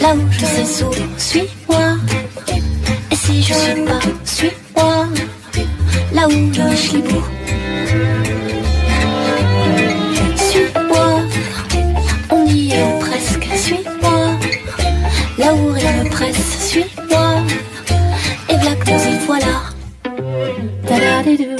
là où je sais souvent, suis-moi. Et si je suis pas, suis-moi, là où le chibou. Suis-moi, on y est presque, suis-moi. Là où rien ne presse, suis-moi. Et voilà que nous y voilà. Ta-da-di-doo.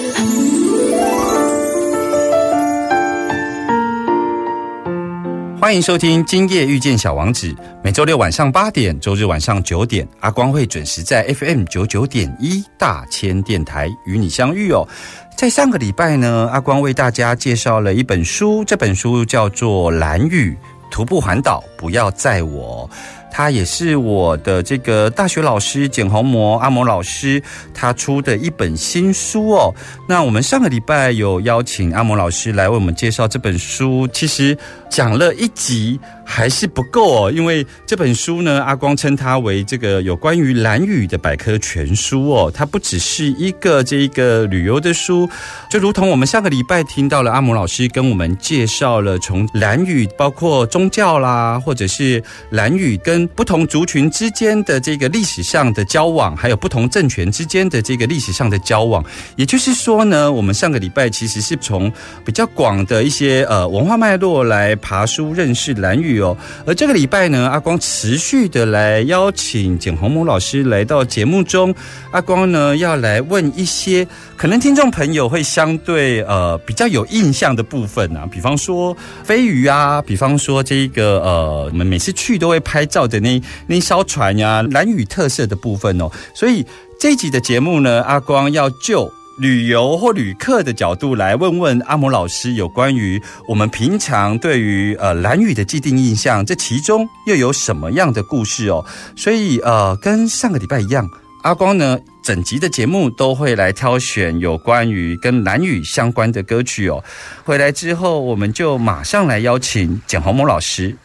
欢迎收听《今夜遇见小王子》， 周六晚上八点，周日晚上九点，阿光会准时在 FM 九九点一大千电台与你相遇哦。在上个礼拜呢，阿光为大家介绍了一本书，这本书叫做《蓝雨徒步环岛，不要载我》。他也是我的这个大学老师简宏模阿摩老师，他出的一本新书哦。那我们上个礼拜有邀请阿摩老师来为我们介绍这本书，其实讲了一集还是不够哦，因为这本书呢，阿光称它为这个有关于蓝屿的百科全书哦。它不只是一个这一个旅游的书，就如同我们上个礼拜听到了阿摩老师跟我们介绍了从蓝屿包括宗教啦，或者是蓝屿跟不同族群之间的这个历史上的交往，还有不同政权之间的这个历史上的交往。也就是说呢，我们上个礼拜其实是从比较广的一些呃文化脉络来爬书认识蓝屿哦。而这个礼拜呢，阿光持续的来邀请简宏模老师来到节目中，阿光呢要来问一些可能听众朋友会相对呃比较有印象的部分啊，比方说飞鱼啊，比方说这个呃我们每次去都会拍照的那那艘船呀，蓝屿特色的部分哦。所以这一集的节目呢，阿光要就。旅游或旅客的角度来问问阿摩老师有关于我们平常对于呃蓝雨的既定印象，这其中又有什么样的故事哦？所以呃，跟上个礼拜一样，阿光呢整集的节目都会来挑选有关于跟蓝雨相关的歌曲哦。回来之后，我们就马上来邀请简宏模老师。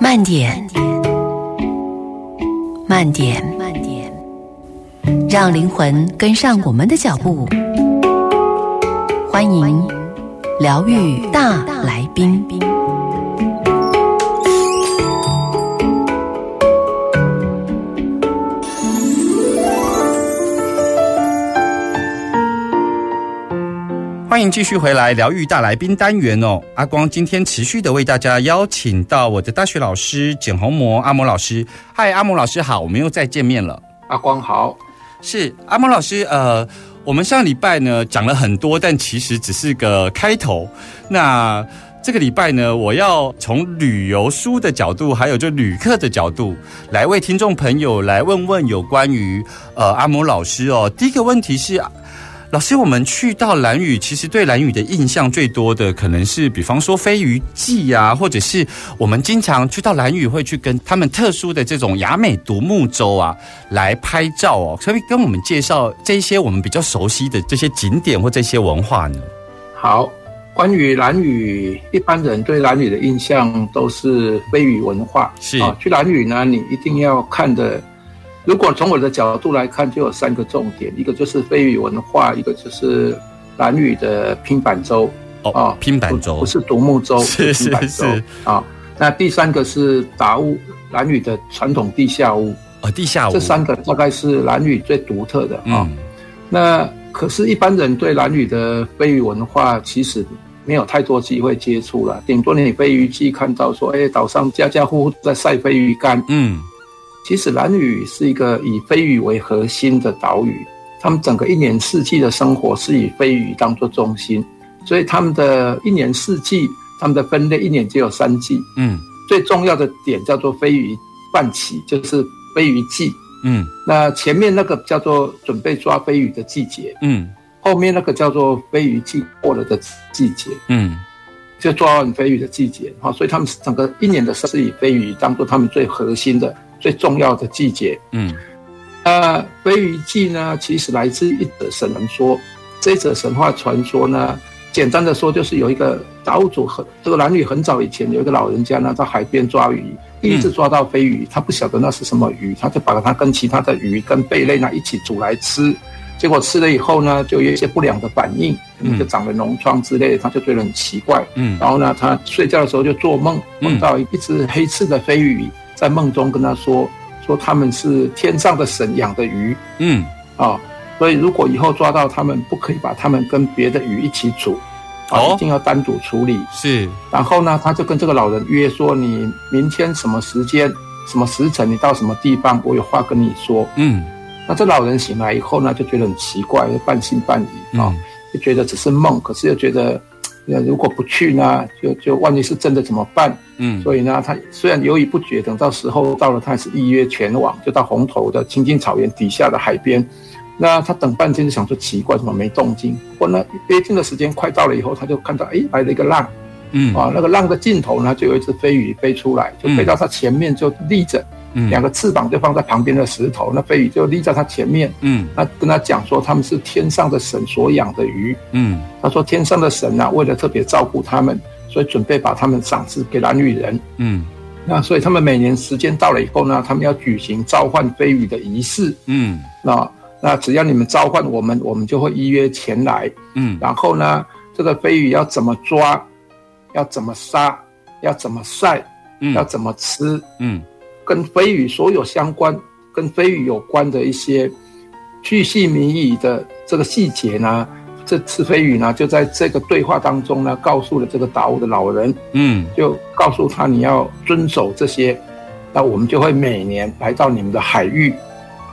慢点，慢点，慢点，让灵魂跟上我们的脚步。欢迎疗愈大来宾。欢迎继续回来疗愈大来宾单元哦，阿光今天持续的为大家邀请到我的大学老师简宏模阿摩老师。嗨，阿摩老师好，我们又再见面了。阿光好，是阿摩老师，呃，我们上礼拜呢讲了很多，但其实只是个开头。那这个礼拜呢，我要从旅游书的角度，还有就旅客的角度，来为听众朋友来问问有关于呃阿摩老师哦。第一个问题是。老师，我们去到蓝屿，其实对蓝屿的印象最多的，可能是比方说飞鱼记啊，或者是我们经常去到蓝屿会去跟他们特殊的这种雅美独木舟啊来拍照哦。可以跟我们介绍这些我们比较熟悉的这些景点或这些文化呢？好，关于蓝屿，一般人对蓝屿的印象都是飞鱼文化。是啊，去蓝屿呢，你一定要看的。如果从我的角度来看，就有三个重点，一个就是飞鱼文化，一个就是蓝屿的拼板舟哦，拼板舟不是独木舟，是拼板舟是啊。那第三个是达屋，蓝屿的传统地下屋哦，地下屋这三个大概是蓝屿最独特的啊。嗯那可是，一般人对兰屿的飞鱼文化其实没有太多机会接触了，顶多你飞鱼季看到说，哎，岛上家家户户在晒飞鱼干。嗯其实兰屿是一个以飞鱼为核心的岛屿，他们整个一年四季的生活是以飞鱼当做中心，所以他们的一年四季，他们的分类一年只有三季，嗯最重要的点叫做飞鱼泛起，就是飞鱼季。嗯那前面那个叫做准备抓飞鱼的季节，嗯后面那个叫做飞鱼季过了的季节，嗯就抓完飞鱼的季节。好，所以他们整个一年的是以飞鱼当做他们最核心的、最重要的季节。嗯那飞鱼记呢，其实来自一则神说。这则神话传说呢，简单的说就是有一个岛主很这个男女很早以前有一个老人家呢，在海边抓鱼，第一次抓到飞鱼，他不晓得那是什么鱼，他就把它跟其他的鱼跟贝类呢一起煮来吃。结果吃了以后呢，就有一些不良的反应，嗯就长了脓疮之类的，他就觉得很奇怪。嗯然后呢，他睡觉的时候就做梦，嗯梦到一只黑刺的飞鱼，在梦中跟他说，说他们是天上的神养的鱼。嗯。啊、所以如果以后抓到他们，不可以把他们跟别的鱼一起煮，啊，哦。一定要单独处理。是。然后呢，他就跟这个老人约说，你明天什么时间、什么时辰，你到什么地方，我有话跟你说。嗯。那这老人醒来以后呢，就觉得很奇怪，半信半疑啊、嗯。就觉得只是梦，可是又觉得，呃，如果不去呢，就就万一是真的怎么办？嗯所以呢，他虽然犹豫不决，等到时候到了，他还是依约前往，就到红头的青青草原底下的海边。那他等半天就想说奇怪，怎么没动静？不过呢，约定的时间快到了以后，他就看到哎来了一个浪嗯啊，那个浪的尽头呢，就有一只飞鱼飞出来，就飞到他前面就立着，嗯两个翅膀就放在旁边的石头，那飞鱼就立在他前面。嗯那跟他讲说，他们是天上的神所养的鱼。嗯他说，天上的神呐、为了特别照顾他们，所以准备把他们赏赐给蓝女人。嗯那所以他们每年时间到了以后呢，他们要举行召唤飞鱼的仪式。嗯那那只要你们召唤我们，我们就会依约前来。嗯然后呢，这个飞鱼要怎么抓，要怎么杀，要怎么晒，嗯要怎么吃，嗯跟飞鱼所有相关、跟飞鱼有关的一些巨细靡遗的这个细节呢，这次飞鱼呢就在这个对话当中呢，告诉了这个岛的老人，嗯就告诉他你要遵守这些，那我们就会每年来到你们的海域。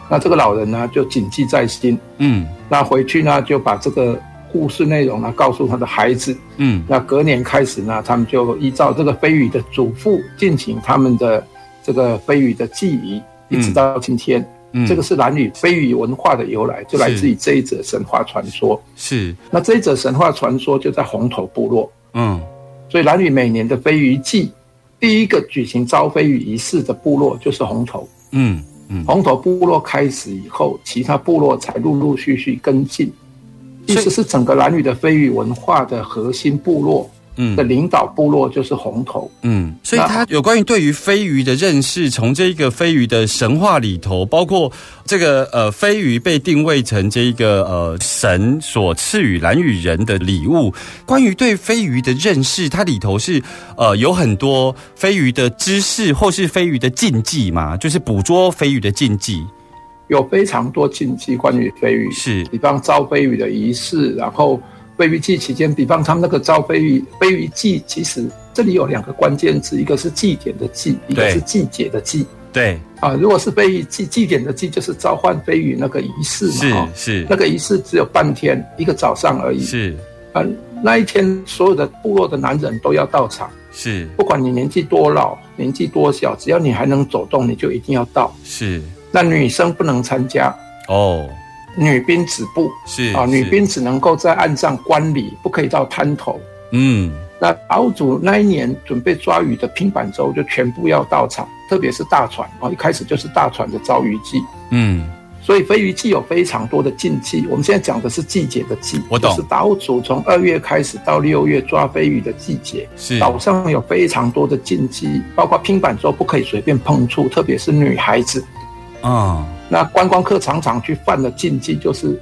那这个老人呢就谨记在心，嗯那回去呢就把这个故事内容呢告诉他的孩子。嗯那隔年开始呢，他们就依照这个飞鱼的嘱咐进行他们的这个飞鱼的记忆，一直到今天。嗯这个是蓝屿飞鱼文化的由来，就来自于这一则神话传说。是那这一则神话传说就在红头部落，嗯所以蓝屿每年的飞鱼季，第一个举行招飞鱼仪式的部落就是红头。嗯嗯红头部落开始以后，其他部落才陆陆续续跟进。意思是整个蓝屿的飞鱼文化的核心部落嗯的领导部落就是红头。嗯，所以他有关于对于飞鱼的认识，从这个飞鱼的神话里头，包括这个呃飞鱼被定位成这个呃神所赐予蓝屿人的礼物。关于对飞鱼的认识，它里头是呃有很多飞鱼的知识，或是飞鱼的禁忌嘛，就是捕捉飞鱼的禁忌。有非常多禁忌关于飞鱼，是比方招飞鱼的仪式，然后飞鱼季期间，比方他们那个招飞鱼飞鱼季，其实这里有两个关键字，一个是祭典的祭，一个是季节的季。对，啊，如果是飞鱼祭祭典的祭，就是召唤飞鱼那个仪式嘛，哦。是。那个仪式只有半天，一个早上而已。是。啊，那一天所有的部落的男人都要到场，是。不管你年纪多老，年纪多小，只要你还能走动，你就一定要到。是。那女生不能参加，哦，女兵止步。是啊，女兵只能够在岸上观礼，不可以到滩头。嗯那岛主那一年准备抓鱼的拼板舟就全部要到场，特别是大船啊，一开始就是大船的招鱼季，嗯所以飞鱼季有非常多的禁忌。我们现在讲的是季节的季，我懂就是岛主从二月开始到六月抓飞鱼的季节，是岛上有非常多的禁忌，包括拼板舟不可以随便碰触，特别是女孩子。啊那观光客常常去犯的禁忌就是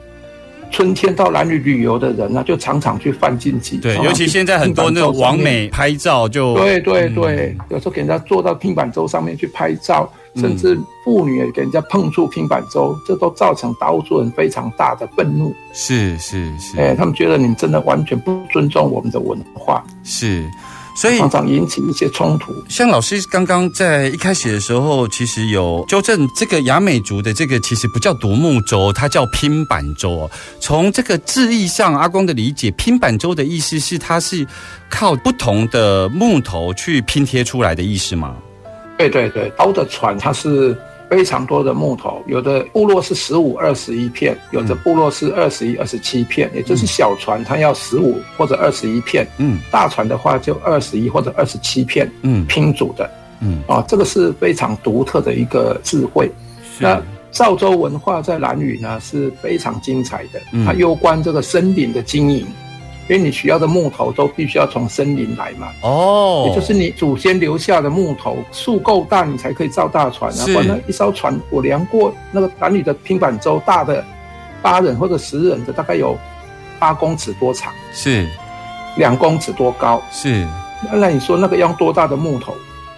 春天到兰屿旅游的人呢，就常常去犯禁忌。对，尤其现在很多那种拼板舟上面。完美拍照就对对嗯。对，有时候给人家坐到平板舟上面去拍照，嗯甚至妇女也给人家碰触平板舟，这都造成达悟族人非常大的愤怒。是是是、哎，他们觉得你们真的完全不尊重我们的文化，是，所以常常引起一些冲突。像老师刚刚在一开始的时候，其实有纠正这个雅美族的这个其实不叫独木舟，它叫拼板舟哦。从这个字义上，阿光的理解，拼板舟的意思是它是靠不同的木头去拼贴出来的意思吗？对对对，刀的船它是非常多的木头，有的部落是十五、二十一片，有的部落是二十一、二十七片，也就是小船它要十五或者二十一片，嗯。大船的话就二十一或者二十七片嗯。拼组的。嗯，啊，这个是非常独特的一个智慧。那赵州文化在兰屿呢是非常精彩的，嗯。它攸关这个森林的经营，因为你需要的木头都必须要从森林来嘛，哦，也就是你祖先留下的木头树够大，你才可以造大船啊。是不然一艘船我量过，那个男女的拼板舟大的八人或者十人的大概有八公尺多长，是两公尺多高。是那那你说那个要多大的木头？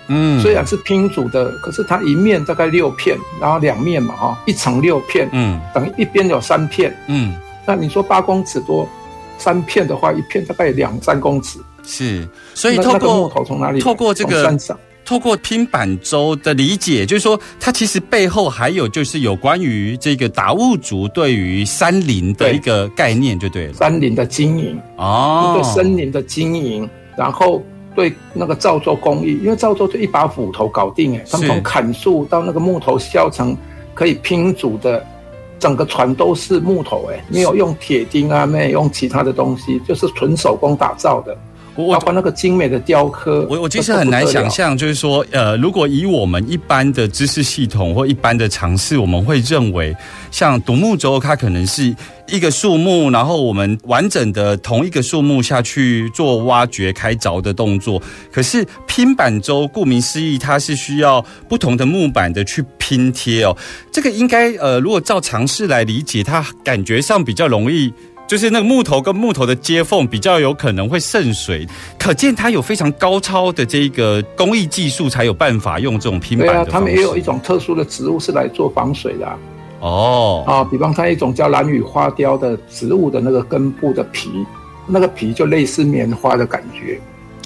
嗯虽然是拼组的，可是它一面大概六片，然后两面嘛哈，一层六片，嗯等于一边有三片。嗯那你说八公尺多，三片的话，一片大概两三公尺。是，所以透过头从哪里？透过这个山上。透过拼板舟的理解，就是说，它其实背后还有就是有关于这个达悟族对于山林的一个概念，就对了。山林的经营，哦对森林的经营，然后对那个造作工艺，因为造作就一把斧头搞定哎，他们从砍树到那个木头削成可以拼组的，整个船都是木头哎，没有用铁钉啊，没有用其他的东西，就是纯手工打造的，包括那个精美的雕刻，我我其实很难想象，就是说，呃，如果以我们一般的知识系统或一般的尝试，我们会认为，像独木舟，它可能是一个树木，然后我们完整的同一个树木下去做挖掘、开凿的动作。可是拼板舟，顾名思义，它是需要不同的木板的去拼贴哦。这个应该，呃，如果照常识来理解，它感觉上比较容易。就是那个木头跟木头的接缝比较有可能会渗水，可见它有非常高超的这个工艺技术，才有办法用这种拼对啊，板的方式。他们也有一种特殊的植物是来做防水的啊，哦，啊比方它一种叫蓝雨花雕的植物的那个根部的皮，那个皮就类似棉花的感觉，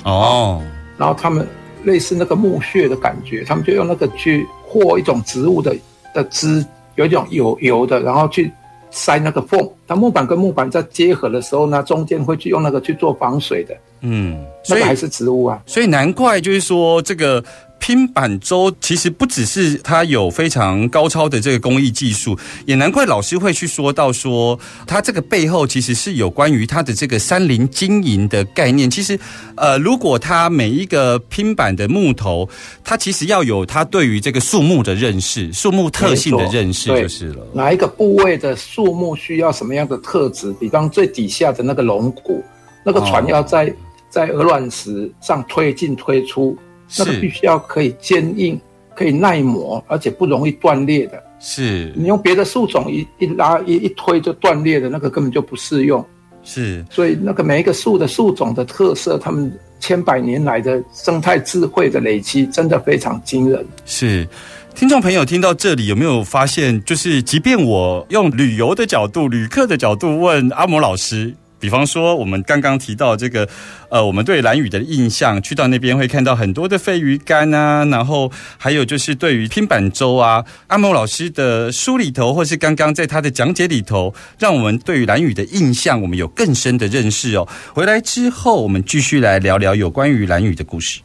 哦，然后他们类似那个木屑的感觉，他们就用那个去和一种植物的的枝，有一种油油的，然后去塞那个缝。它木板跟木板在结合的时候呢，中间会去用那个去做防水的，嗯，所以那个还是植物啊。所以难怪就是说这个。拼板舟其实不只是它有非常高超的这个工艺技术，也难怪老师会去说到说，它这个背后其实是有关于它的这个山林经营的概念。其实，呃，如果它每一个拼板的木头，它其实要有它对于这个树木的认识、树木特性的认识就是了。哪一个部位的树木需要什么样的特质？比方最底下的那个龙骨，那个船哦要在、在鹅卵石上推进推出，那个是必须要可以坚硬、可以耐磨，而且不容易断裂的。是你用别的树种一一拉一一推就断裂的，那个根本就不适用。是，所以那个每一个树的树种的特色，他们千百年来的生态智慧的累积，真的非常惊人。是，听众朋友听到这里有没有发现，就是即便我用旅游的角度、旅客的角度问阿摩老师，比方说我们刚刚提到这个，呃，我们对蓝屿的印象，去到那边会看到很多的飞鱼干啊，然后还有就是对于拼板舟啊，阿摩老师的书里头，或是刚刚在他的讲解里头，让我们对于蓝屿的印象，我们有更深的认识哦。回来之后，我们继续来聊聊有关于蓝屿的故事。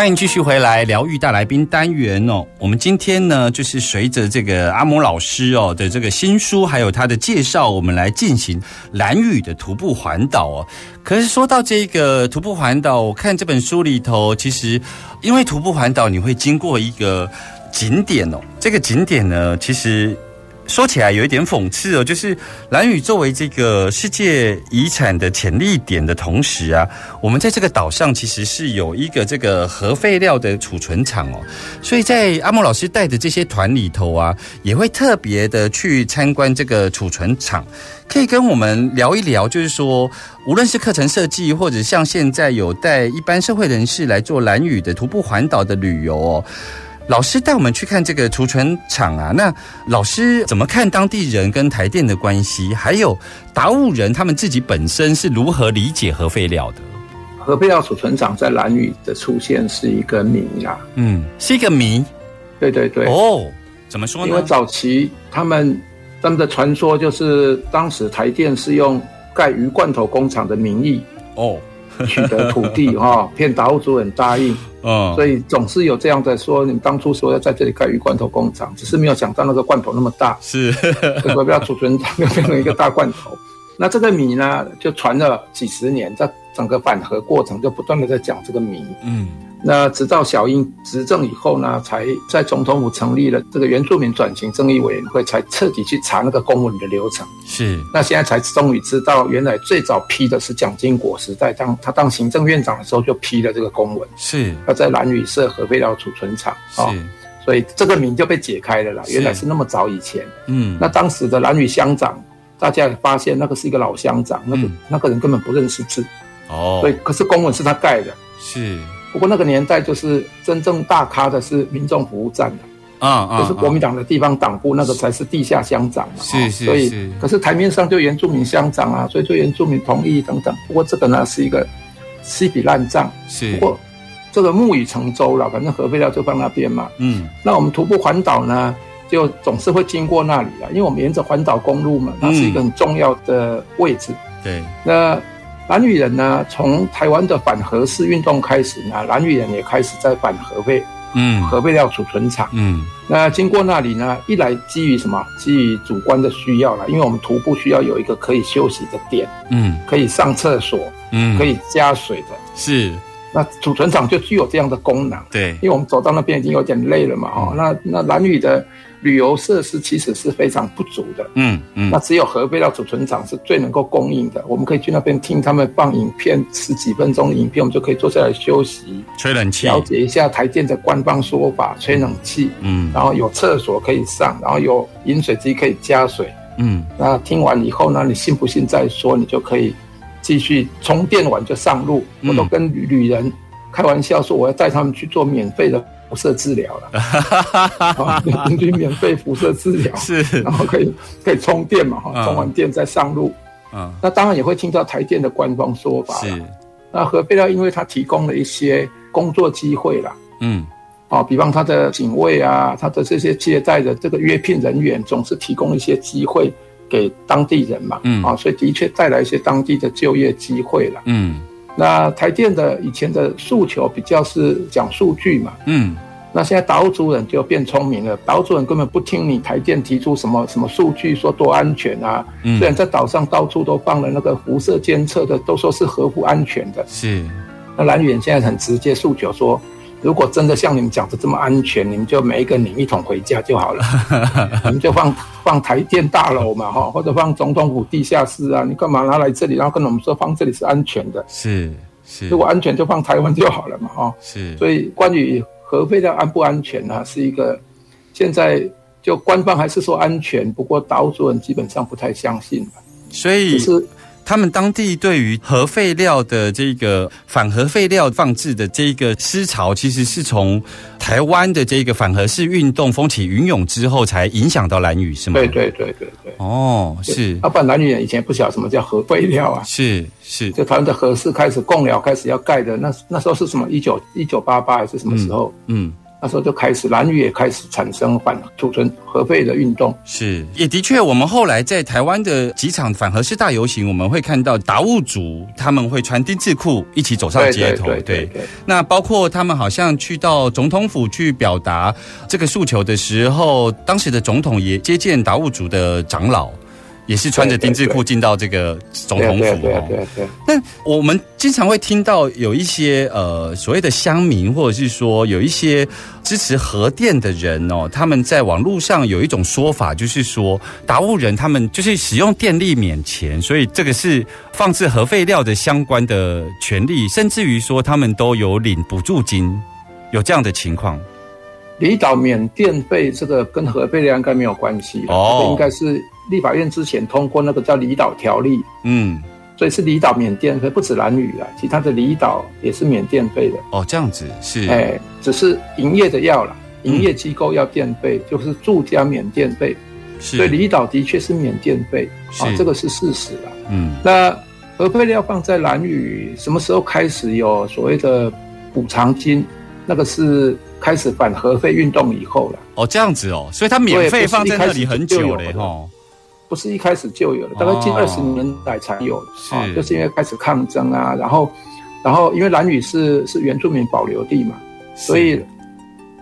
欢迎继续回来疗愈大来宾单元哦。我们今天呢，就是随着这个阿摩老师哦的这个新书，还有他的介绍，我们来进行蓝屿的徒步环岛哦。可是说到这个徒步环岛，我看这本书里头，其实因为徒步环岛你会经过一个景点哦，这个景点呢，其实。说起来有一点讽刺哦，就是兰屿作为这个世界遗产的潜力点的同时啊，我们在这个岛上其实是有一个这个核废料的储存厂哦，所以在阿莫老师带的这些团里头啊，也会特别的去参观这个储存厂。可以跟我们聊一聊，就是说，无论是课程设计，或者像现在有带一般社会人士来做蓝屿的徒步环岛的旅游哦。老师带我们去看这个储存厂啊，那老师怎么看当地人跟台电的关系？还有达悟人他们自己本身是如何理解核废料的？核废料储存厂在蓝屿的出现是一个谜啊，嗯，是一个谜对对对，哦。怎么说呢？因为早期他们他们的传说就是当时台电是用盖鱼罐头工厂的名义哦，取得土地 哈、骗达悟族人答应，嗯，所以总是有这样的说，你们当初说要在这里盖鱼罐头工厂，只是没有想到那个罐头那么大，是，这个不要储存厂变成一个大罐头。那这个米呢，就传了几十年，在整个反核过程就不断的在讲这个谜。嗯。那直到小英执政以后呢，才在总统府成立了这个原住民转型正义委员会，才彻底去查那个公文的流程。是，那现在才终于知道，原来最早批的是蒋经国时代，当他当行政院长的时候就批了这个公文，是。要在兰屿设核废料储存厂啊、是，所以这个谜就被解开了啦。原来是那么早以前。嗯，那当时的兰屿乡长，大家也发现那个是一个老乡长，那个、嗯。那个人根本不认识字，哦所以可是公文是他盖的。是不过那个年代就是真正大咖的是民众服务站的，啊啊，就是国民党的地方党部那个才是地下乡长嘛。是是哦所以是可是台面上就原住民乡长啊，所以就原住民同意等等。不过这个呢是一个是一笔烂账。是不过这个木已成舟了，反正核废料就放那边嘛。嗯那我们徒步环岛呢，就总是会经过那里啊，因为我们沿着环岛公路嘛，那是一个很重要的位置。对那蓝屿人呢，从台湾的反核式运动开始呢，蓝屿人也开始在反核废嗯。核废料储存厂。嗯。那经过那里呢，一来基于什么？基于主观的需要了，因为我们徒步需要有一个可以休息的点，嗯。可以上厕所，嗯。可以加水的。是。那储存厂就具有这样的功能，对。因为我们走到那边已经有点累了嘛，哦，那那蓝屿的旅游设施其实是非常不足的。嗯嗯那只有核废料储存厂是最能够供应的。我们可以去那边听他们放影片，十几分钟的影片，我们就可以坐下来休息，吹冷气了解一下台电的官方说法，吹冷气，嗯然后有厕所可以上，然后有饮水机可以加水。嗯那听完以后呢，你信不信再说，你就可以继续充电完就上路。嗯我都跟旅旅人开玩笑说，我要带他们去做免费的辐射治疗了，啊，平均免费辐射治疗。是然后可以可以充电嘛，哈、嗯充完电再上路。嗯那当然也会听到台电的官方说法啦是那核废料因为它提供了一些工作机会啦，嗯哦，比方它的警卫啊，它的这些接待的这个约聘人员，总是提供一些机会给当地人嘛，嗯啊、所以的确带来一些当地的就业机会了。嗯那台电的以前的诉求比较是讲数据嘛，嗯那现在岛主人就变聪明了，岛主人根本不听你台电提出什么什么数据说多安全啊。嗯虽然在岛上到处都放了那个辐射监测的，都说是合乎安全的。是那蓝远现在很直接诉求说，如果真的像你们讲的这么安全，你们就每一个领一桶回家就好了，你们就放放台电大楼嘛哈，或者放总统府地下室啊，你干嘛拿来这里，然后跟我们说放这里是安全的？是是如果安全就放台湾就好了嘛哈。是所以关于核废料安不安全呢、是一个现在就官方还是说安全，不过岛主人基本上不太相信吧。所以是他们当地对于核废料的这个反核废料放置的这个思潮，其实是从台湾的这个反核式运动风起云涌之后，才影响到蓝屿，是吗？对对对对对，哦，是啊不然男女人以前不晓得什么叫核废料啊。是是，就台湾的核市开始供了，开始要盖的，那那时候是什么？一九一九八八还是什么时候？嗯。那时候就开始蓝屿也开始产生反储存核废的运动。是，也的确，我们后来在台湾的几场反核式大游行，我们会看到达悟族他们会穿丁字裤一起走上街头，对对对对那包括他们好像去到总统府去表达这个诉求的时候，当时的总统也接见达悟族的长老。也是穿着丁字裤进到这个总统府哦。对啊对啊。但我们经常会听到有一些呃所谓的乡民，或者是说有一些支持核电的人哦，他们在网络上有一种说法，就是说达悟人他们就是使用电力免钱，所以这个是放置核废料的相关的权利，甚至于说他们都有领补助金，有这样的情况。离岛免电费这个跟核废料应该没有关系啦哦这个应该是立法院之前通过那个叫离岛条例，嗯，所以是离岛免电费，不止蓝屿啊，其他的离岛也是免电费的。哦，这样子是，哎，只是营业的要啦，嗯营业机构要电费，就是住家免电费，是，所以离岛的确是免电费啊是，这个是事实啦。嗯那核废料放在蓝屿，什么时候开始有所谓的补偿金？那个是开始反核废运动以后了。哦，这样子哦，所以它免费放在那里很久了哈。不是一开始就有的，大概近哦。二十年来才有啊，就是因为开始抗争啊，然后，然后因为兰屿是是原住民保留地嘛，所以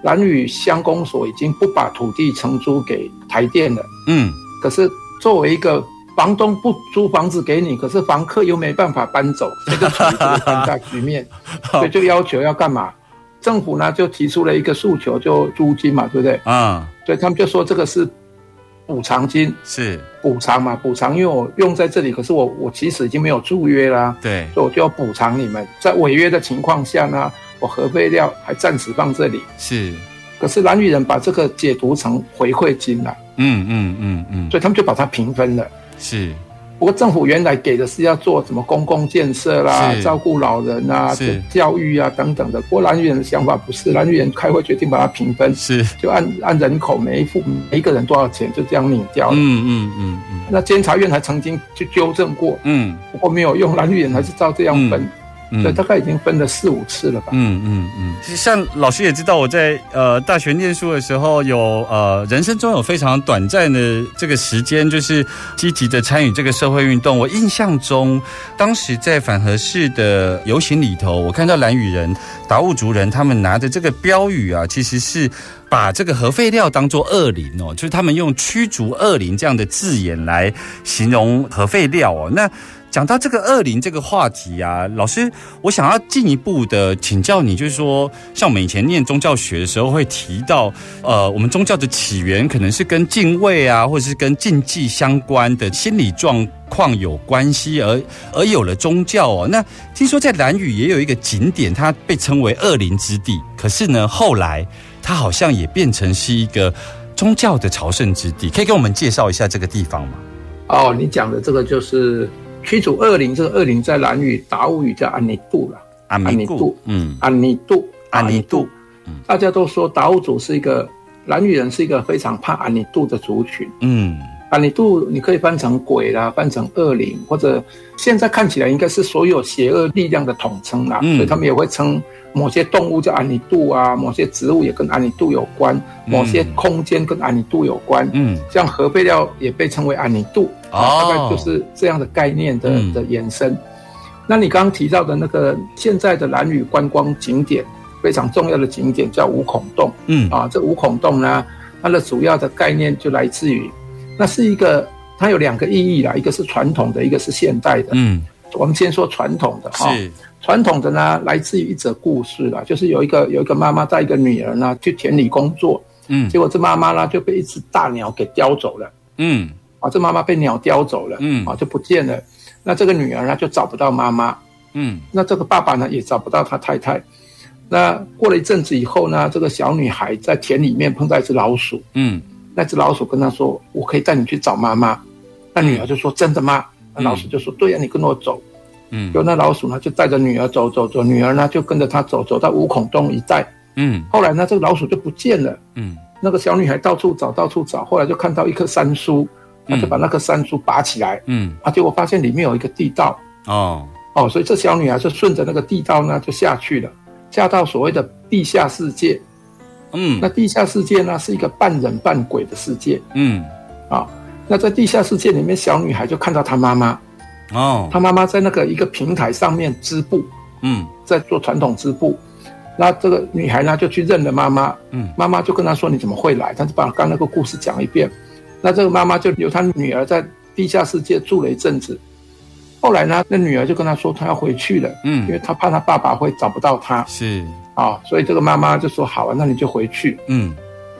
兰屿乡公所已经不把土地承租给台电了，嗯。可是作为一个房东不租房子给你，可是房客又没办法搬走，所以就处于这个尴尬局面，所以就要求要干嘛？政府呢就提出了一个诉求，就租金嘛，对不对？啊。所以他们就说这个是补偿金，是。补偿嘛，补偿，因为我用在这里，可是我我其实已经没有住约啦，对。所以我就要补偿你们。在违约的情况下呢，我核废料还暂时放这里，是。可是蓝屿人把这个解读成回馈金了，嗯嗯嗯嗯。所以他们就把它平分了。是不过政府原来给的是要做什么公共建设啦，照顾老人啊，教育啊等等的。不过蓝绿人的想法不是，蓝绿人开会决定把它平分，是。就按按人口每一户每一个人多少钱，就这样拧掉。了。嗯嗯嗯嗯。那监察院还曾经去纠正过，嗯。不过没有用，蓝绿人还是照这样分，嗯所以大概已经分了四五次了吧。嗯嗯嗯，其实像老师也知道，我在呃大学念书的时候，有呃人生中有非常短暂的这个时间，就是积极的参与这个社会运动。我印象中，当时在反核市的游行里头，我看到蓝屿人、达悟族人他们拿着这个标语啊，其实是把这个核废料当做恶灵哦，就是他们用驱逐恶灵这样的字眼来形容核废料哦。那讲到这个恶灵这个话题啊，老师，我想要进一步的请教你，就是说，像我们以前念宗教学的时候会提到，呃，我们宗教的起源可能是跟敬畏啊，或者是跟禁忌相关的心理状况有关系，而而有了宗教哦。那听说在兰屿也有一个景点，它被称为恶灵之地，可是呢，后来它好像也变成是一个宗教的朝圣之地，可以给我们介绍一下这个地方吗？哦，你讲的这个就是驱逐恶灵，这个恶灵在蓝语达悟语叫安尼度了，安尼度，嗯，安尼度，安尼度，大家都说达悟族是一个蓝语人，是一个非常怕安尼度的族群。嗯安尼度你可以翻成鬼啦，翻成恶灵，或者现在看起来应该是所有邪恶力量的统称啦，嗯。所以他们也会称某些动物叫安尼度啊，某些植物也跟安尼度有关，某些空间跟安尼度有关。嗯，像核废料也被称为安尼度，哦。大概就是这样的概念的、嗯。的延伸。那你刚刚提到的那个现在的蓝屿观光景点非常重要的景点叫五孔洞。嗯。啊，这五孔洞呢，它的主要的概念就来自于，那是一个它有两个意义啦，一个是传统的，一个是现代的。嗯，我们先说传统的哈，是，传统的呢来自于一则故事啦，就是有一个有一个妈妈带一个女儿呢去田里工作，嗯结果这妈妈呢就被一只大鸟给叼走了。嗯啊，这妈妈被鸟叼走了，嗯啊，就不见了。那这个女儿呢，就找不到妈妈。嗯那这个爸爸呢，也找不到他太太。那过了一阵子以后呢，这个小女孩在田里面碰到一只老鼠，嗯那只老鼠跟他说：“我可以带你去找妈妈。”那女儿就说：“真的吗？”那老鼠就说：“对呀、你跟我走。”嗯就那老鼠呢，就带着女儿走走走，女儿呢就跟着他走，走到五孔洞一带。嗯后来呢，这个老鼠就不见了。嗯那个小女孩到处找，到处找，后来就看到一棵山树，她就把那棵山树拔起来，嗯，啊，结果发现里面有一个地道，哦，哦，所以这小女孩就顺着那个地道呢就下去了，下到所谓的地下世界。嗯那地下世界呢是一个半人半鬼的世界嗯啊。那在地下世界里面，小女孩就看到她妈妈，哦，她妈妈在那个一个平台上面织布，嗯在做传统织布。那这个女孩呢就去认了妈妈，嗯妈妈就跟她说你怎么会来？她就把刚刚那个故事讲一遍。那这个妈妈就留她女儿在地下世界住了一阵子。后来呢，那女儿就跟他说，她要回去了，嗯。因为她怕她爸爸会找不到她。是，啊，所以这个妈妈就说好啊，那你就回去。嗯。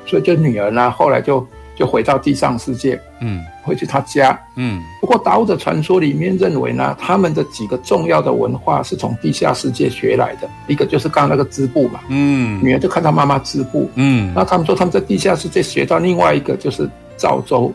所以这女儿呢，后来就就回到地上世界，嗯。回去她家。嗯。不过达悟的传说里面认为呢，他们的几个重要的文化是从地下世界学来的，一个就是刚刚那个织布嘛，嗯。女儿就看到妈妈织布，嗯。那他们说他们在地下世界学到另外一个就是造舟，就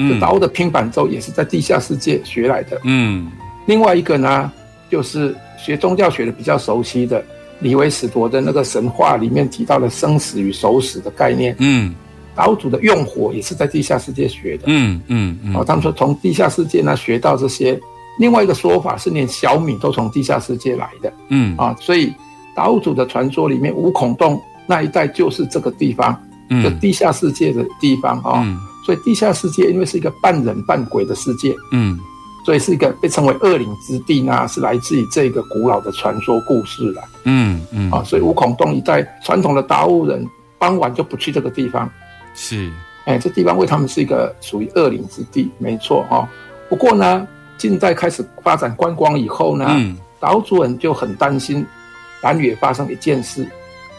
嗯达悟的拼板舟也是在地下世界学来的。嗯另外一个呢，就是学宗教学的比较熟悉的李维史陀的那个神话里面提到的生死与守死的概念，嗯达悟族的用火也是在地下世界学的。嗯嗯嗯哦，他们说从地下世界呢学到这些。另外一个说法是，连小米都从地下世界来的嗯啊，所以达悟族的传说里面，五孔洞那一带就是这个地方，就嗯地下世界的地方啊。嗯所以地下世界因为是一个半人半鬼的世界，嗯所以是一个被称为恶灵之地呢，是来自于这个古老的传说故事了嗯嗯啊。所以五孔洞一带传统的达悟人傍晚就不去这个地方，是哎，这地方为他们是一个属于恶灵之地，没错哈、哦。不过呢，近代开始发展观光以后呢，嗯达悟族人就很担心，兰屿也发生一件事，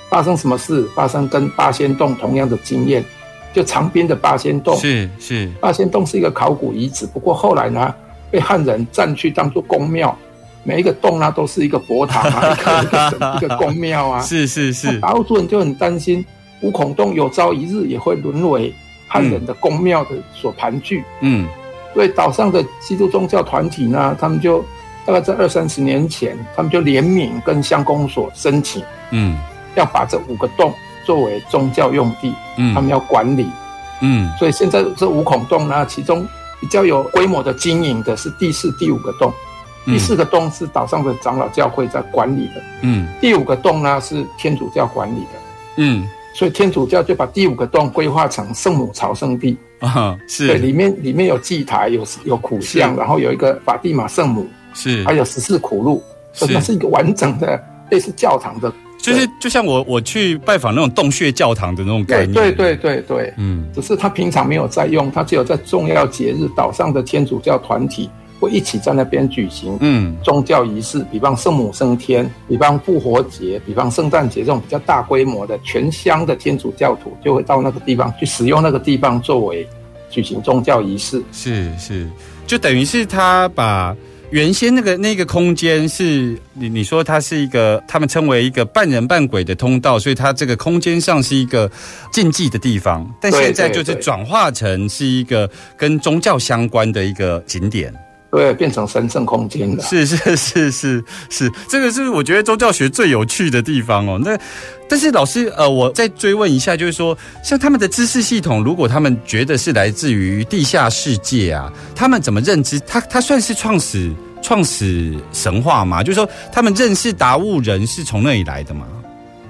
发生什么事？发生跟八仙洞同样的经验，就长滨的八仙洞。是是八仙洞是一个考古遗址，不过后来呢，被汉人占去当做宫庙，每一个洞呢都是一个佛堂啊，一个一个一个宫庙啊。是是是然后族人就很担心，五孔洞有朝一日也会沦为汉人的宫庙的所盘踞。嗯所以岛上的基督宗教团体呢，他们就大概在二三十年前，他们就联名跟乡公所申请，嗯要把这五个洞作为宗教用地，嗯。他们要管理。嗯。所以现在这五孔洞呢，其中比较有规模的经营的是第四、第五个洞。第四个洞是岛上的长老教会在管理的，嗯。第五个洞呢是天主教管理的。嗯。所以天主教就把第五个洞规划成圣母朝圣地，啊对，是里面里面有祭台，有有苦像，然后有一个法蒂玛圣母，是。还有十四苦路，所以它是一个完整的类似教堂的，就是就像我我去拜访那种洞穴教堂的那种概念，对对对对对，嗯。只是他平常没有在用，他只有在重要节日，岛上的天主教团体会一起在那边举行嗯。宗教仪式，比方圣母升天，比方复活节，比方圣诞节这种比较大规模的，全乡的天主教徒就会到那个地方去使用那个地方作为举行宗教仪式。是是，就等于是他把原先那个那个空间是你你说它是一个他们称为一个半人半鬼的通道，所以它这个空间上是一个禁忌的地方，但现在就是转化成是一个跟宗教相关的一个景点。对，变成神圣空间了。是是是是是，这个是我觉得宗教学最有趣的地方哦。那但是老师，呃，我再追问一下，就是说，像他们的知识系统，如果他们觉得是来自于地下世界啊，他们怎么认知？他他算是创始创始神话吗？就是说，他们认识达悟人是从那里来的吗？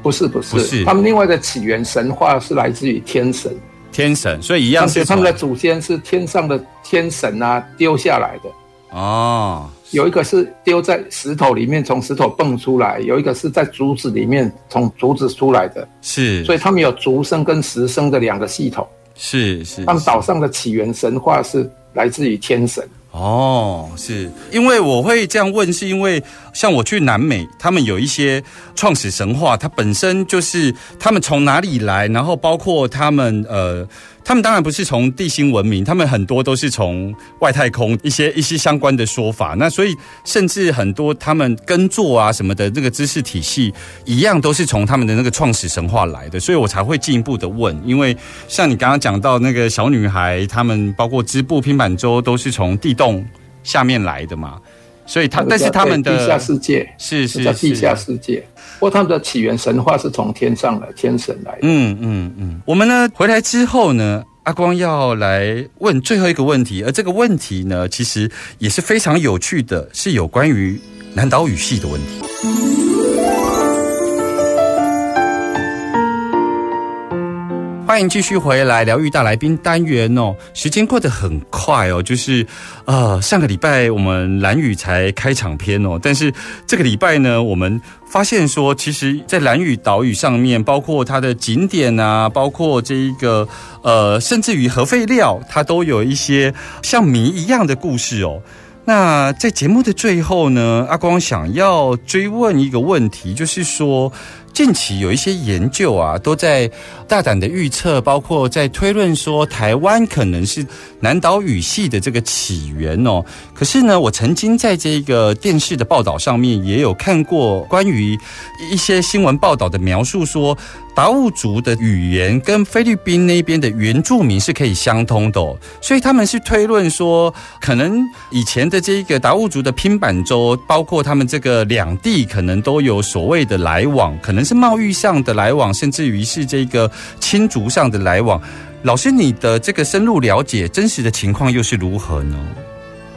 不是不是，不是他们另外的起源神话是来自于天神，天神，所以一样是他们的祖先是天上的天神啊丢下来的。哦，有一个是丢在石头里面，从石头蹦出来；有一个是在竹子里面从竹子出来的。是，所以他们有竹生跟石生的两个系统。是是，他们岛上的起源神话是来自于天神。哦，是因为我会这样问，是因为像我去南美，他们有一些创始神话，它本身就是他们从哪里来，然后包括他们呃，他们当然不是从地心文明，他们很多都是从外太空一些一些相关的说法。那所以甚至很多他们耕作啊什么的这个知识体系，一样都是从他们的那个创始神话来的，所以我才会进一步的问，因为像你刚刚讲到那个小女孩，他们包括织布、拼板舟都是从地洞下面来的嘛，所以他但是他们的地下世界是是在地下。世界，不过他们的起源神话是从天上来，天神来的。嗯嗯嗯，我们呢回来之后呢，阿光要来问最后一个问题，而这个问题呢，其实也是非常有趣的，是有关于南岛语系的问题。欢迎继续回来疗愈大来宾单元哦。时间过得很快哦，就是呃上个礼拜我们蓝屿才开场篇哦，但是这个礼拜呢，我们发现说，其实，在蓝屿岛屿上面，包括它的景点啊，包括这一个呃，甚至于核废料，它都有一些像谜一样的故事哦。那在节目的最后呢，阿光想要追问一个问题，就是说。近期有一些研究啊，都在大胆的预测，包括在推论说台湾可能是南岛语系的这个起源哦。可是呢，我曾经在这个电视的报道上面也有看过关于一些新闻报道的描述说。达悟族的语言跟菲律宾那边的原住民是可以相通的，所以他们是推论说，可能以前的这个达悟族的拼板舟，包括他们这个两地可能都有所谓的来往，可能是贸易上的来往，甚至于是这个亲族上的来往。老师，你的这个深入了解，真实的情况又是如何呢？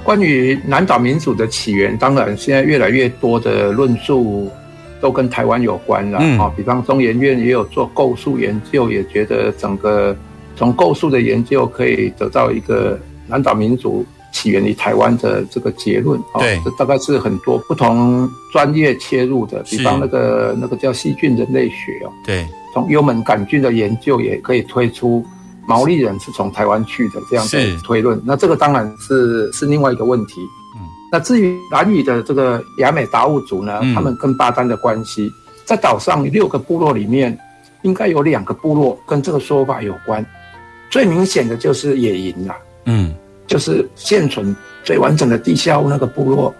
关于南岛民主的起源，当然现在越来越多的论述。都跟台湾有关了啊，比方中研院也有做构树研究，也觉得整个从构树的研究可以得到一个南岛民族起源于台湾的这个结论啊。对，这大概是很多不同专业切入的，比方那个那个叫细菌人类学哦。对，从幽门杆菌的研究也可以推出毛利人是从台湾去的这样的推论。那这个当然是是另外一个问题。那至于南屿的这个雅美达悟族呢，他们跟巴丹的关系，在岛上六个部落里面，应该有两个部落跟这个说法有关。最明显的就是野营啦，嗯，就是现存最完整的地下屋那个部落，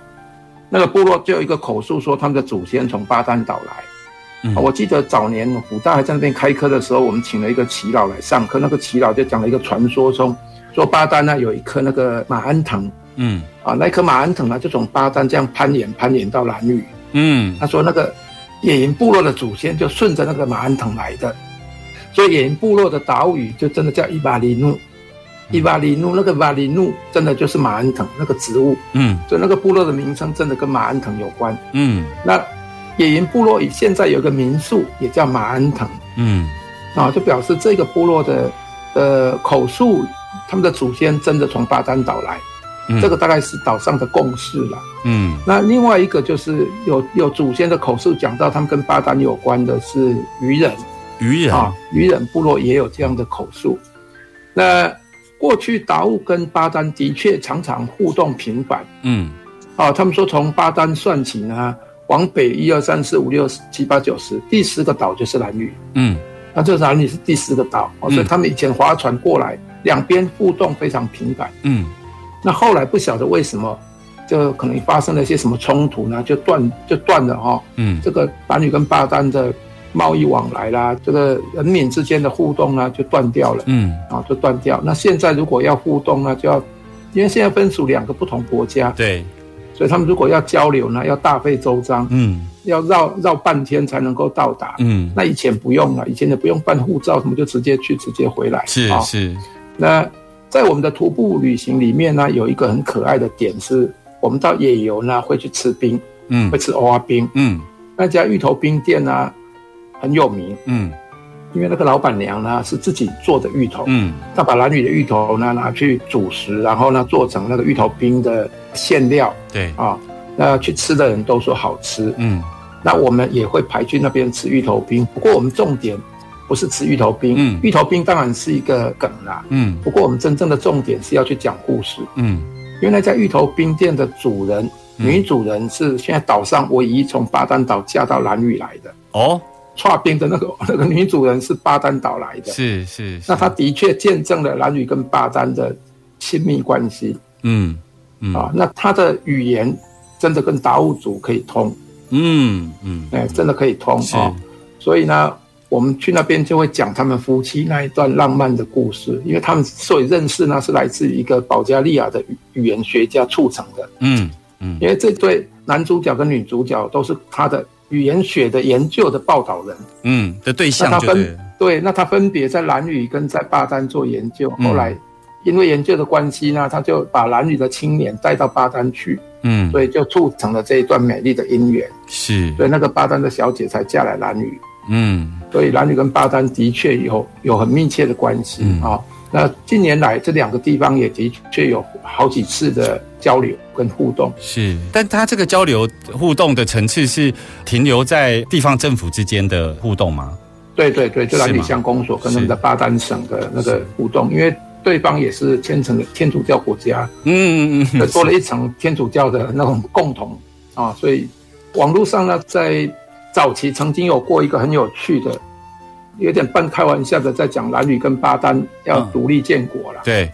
那个部落就有一个口述说他们的祖先从巴丹岛来。我记得早年古大还在那边开课的时候，我们请了一个耆老来上课，那个耆老就讲了一个传说中，说巴丹呢有一棵那个马鞍藤。嗯，啊，那棵马鞍藤呢，就从巴丹这样攀岩攀岩到兰屿。嗯，他说那个野营部落的祖先就顺着那个马鞍藤来的，所以野营部落的岛屿就真的叫伊巴里努，伊瓦里努那个瓦里努真的就是马恩藤那个植物。嗯，所以那个部落的名称真的跟马恩藤有关。嗯，那野营部落现在有个民宿也叫马恩藤。嗯，啊，就表示这个部落的呃口述，他们的祖先真的从巴丹岛来。这个大概是岛上的共识了。嗯，那另外一个就是有有祖先的口述讲到，他们跟巴丹有关的是渔人，渔人啊，渔人部落也有这样的口述。那过去达悟跟巴丹的确常常互动频繁。嗯，啊，他们说从巴丹算起呢，往北一二三四五六七八九十，第十个岛就是蓝屿。嗯，那这蓝屿是第十个岛，所以他们以前划船过来，两边互动非常频繁。嗯。那后来不晓得为什么，就可能发生了一些什么冲突呢？就断就断了哈。嗯，这个男女跟巴丹的贸易往来啦，这个人民之间的互动呢，就断掉了。嗯，啊，就断掉。那现在如果要互动呢，就要，因为现在分属两个不同国家。对，所以他们如果要交流呢，要大费周章。嗯，要绕绕半天才能够到达。嗯，那以前不用了，以前也不用办护照，什么就直接去，直接回来。是是，那。在我们的徒步旅行里面呢，有一个很可爱的点是，我们到野游呢会去吃冰，嗯，会吃欧阿冰，嗯，那家芋头冰店呢很有名，嗯，因为那个老板娘呢是自己做的芋头，嗯，她把蓝屿的芋头呢拿去煮食，然后呢做成那个芋头冰的馅料，对，啊，那去吃的人都说好吃，嗯，那我们也会排去那边吃芋头冰，不过我们重点。不是吃芋头冰，嗯，芋头冰当然是一个梗啦，嗯，不过我们真正的重点是要去讲故事，嗯，原来在芋头冰店的主人，女主人是现在岛上唯一从巴丹岛嫁到蓝屿来的，哦，串冰的那个 那个女主人是巴丹岛来的，是是，那她的确见证了蓝屿跟巴丹的亲密关系，嗯嗯，啊，那她的语言真的跟达悟族可以通，嗯嗯，哎，真的可以通啊，所以呢。我们去那边就会讲他们夫妻那一段浪漫的故事，因为他们所以认识呢是来自于一个保加利亚的语语言学家促成的。嗯嗯，因为这对男主角跟女主角都是他的语言学的研究的报道人。嗯，的对象他分对，那他分别在蓝屿跟在巴丹做研究，后来因为研究的关系呢，他就把蓝屿的青年带到巴丹去。嗯，所以就促成了这一段美丽的姻缘。是，所以那个巴丹的小姐才嫁来蓝屿。嗯所以兰屿跟巴丹的确有有很密切的关系嗯啊、那近年来这两个地方也的确有好几次的交流跟互动。是，但他这个交流互动的层次是停留在地方政府之间的互动吗？对对对，就兰屿是吗乡公所跟他们的巴丹省的那个互动，因为对方也是虔诚的天主教国家，嗯嗯嗯多了一层天主教的那种共同啊，所以网络上呢，在早期曾经有过一个很有趣的，有点半开玩笑的，在讲蓝屿跟巴丹要嗯独立建国了，对，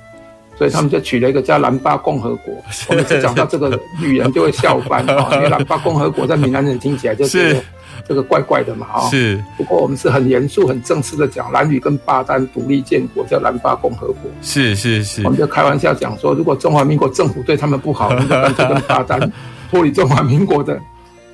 所以他们就取了一个叫兰巴共和国。我每次讲到这个，语言就会笑翻啊，因为兰巴共和国在闽南人听起来就觉是得这个怪怪的嘛啊。是不过我们是很严肃、很正式的讲，兰屿跟巴丹独立建国叫兰巴共和国。是是是我，们就开玩笑讲说，如果中华民国政府对他们不好，那就干脆跟巴丹 脱离中华民国的，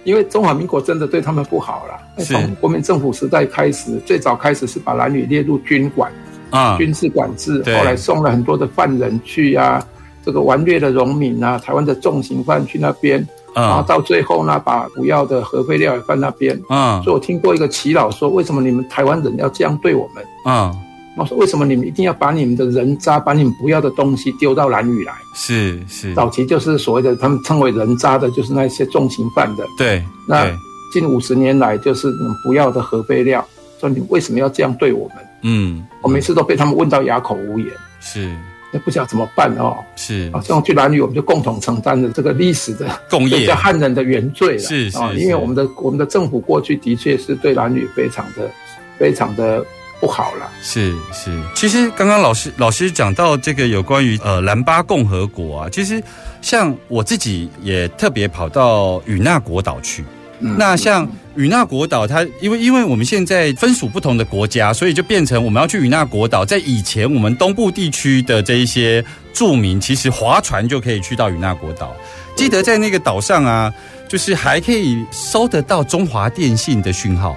因为中华民国真的对他们不好了。是从国民政府时代开始，最早开始是把男女列入军管、啊，军事管制，对后来送了很多的犯人去啊，这个顽劣的农民啊，台湾的重刑犯去那边，然后嗯到最后呢，把不要的核废料也放那边。嗯所以我听过一个耆老说，为什么你们台湾人要这样对我们？嗯，我说为什么你们一定要把你们的人渣、把你们不要的东西丢到蓝屿来？是是，早期就是所谓的他们称为人渣的，就是那些重刑犯的。对那，近五十年来，就是你们不要的核废料，说你为什么要这样对我们？嗯，我每次都被他们问到哑口无言，是也不晓得怎么办哦。是好像去蓝屿，我们就共同承担了这个历史的共业 汉人的原罪了。啊，是是是因为我们的我们的政府过去的确是对蓝屿非常的非常的不好了。是是，其实刚刚老师老师讲到这个有关于呃兰巴共和国啊，其实像我自己也特别跑到与那国岛去。嗯那像与那国岛，它因为因为我们现在分属不同的国家，所以就变成我们要去与那国岛。在以前我们东部地区的这一些住民，其实划船就可以去到与那国岛。记得在那个岛上啊，就是还可以收得到中华电信的讯号。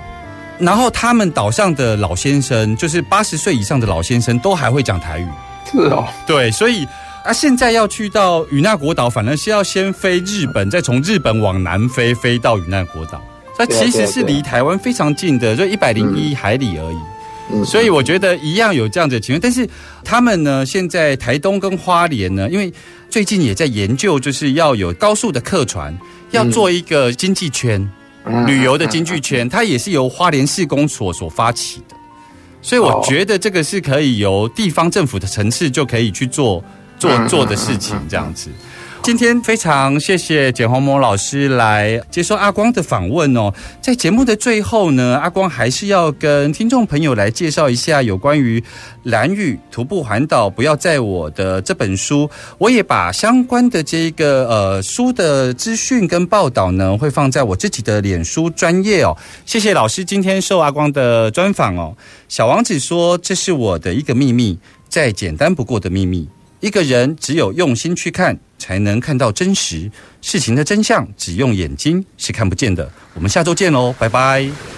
然后他们岛上的老先生，就是八十岁以上的老先生，都还会讲台语。是哦，对，所以啊，现在要去到与那国岛，反而是要先飞日本，再从日本往南飞，飞到与那国岛。它对啊其实是离台湾非常近的，就一百零一海里而已。嗯所以我觉得一样有这样子的情况，但是他们呢，现在台东跟花莲呢，因为最近也在研究，就是要有高速的客船，要做一个经济圈。嗯旅游的经济圈，它也是由花莲市公所所发起的，所以我哦觉得这个是可以由地方政府的层次就可以去做做嗯做的事情，这样子。今天非常谢谢简宏谋老师来接受阿光的访问哦。在节目的最后呢，阿光还是要跟听众朋友来介绍一下有关于蓝屿徒步环岛不要在我的这本书。我也把相关的这个呃书的资讯跟报道呢，会放在我自己的脸书专业哦。谢谢老师今天受阿光的专访哦。小王子说：“这是我的一个秘密，再简单不过的秘密。一个人只有用心去看，才能看到真实事情的真相。只用眼睛是看不见的。”我们下周见喽，拜拜。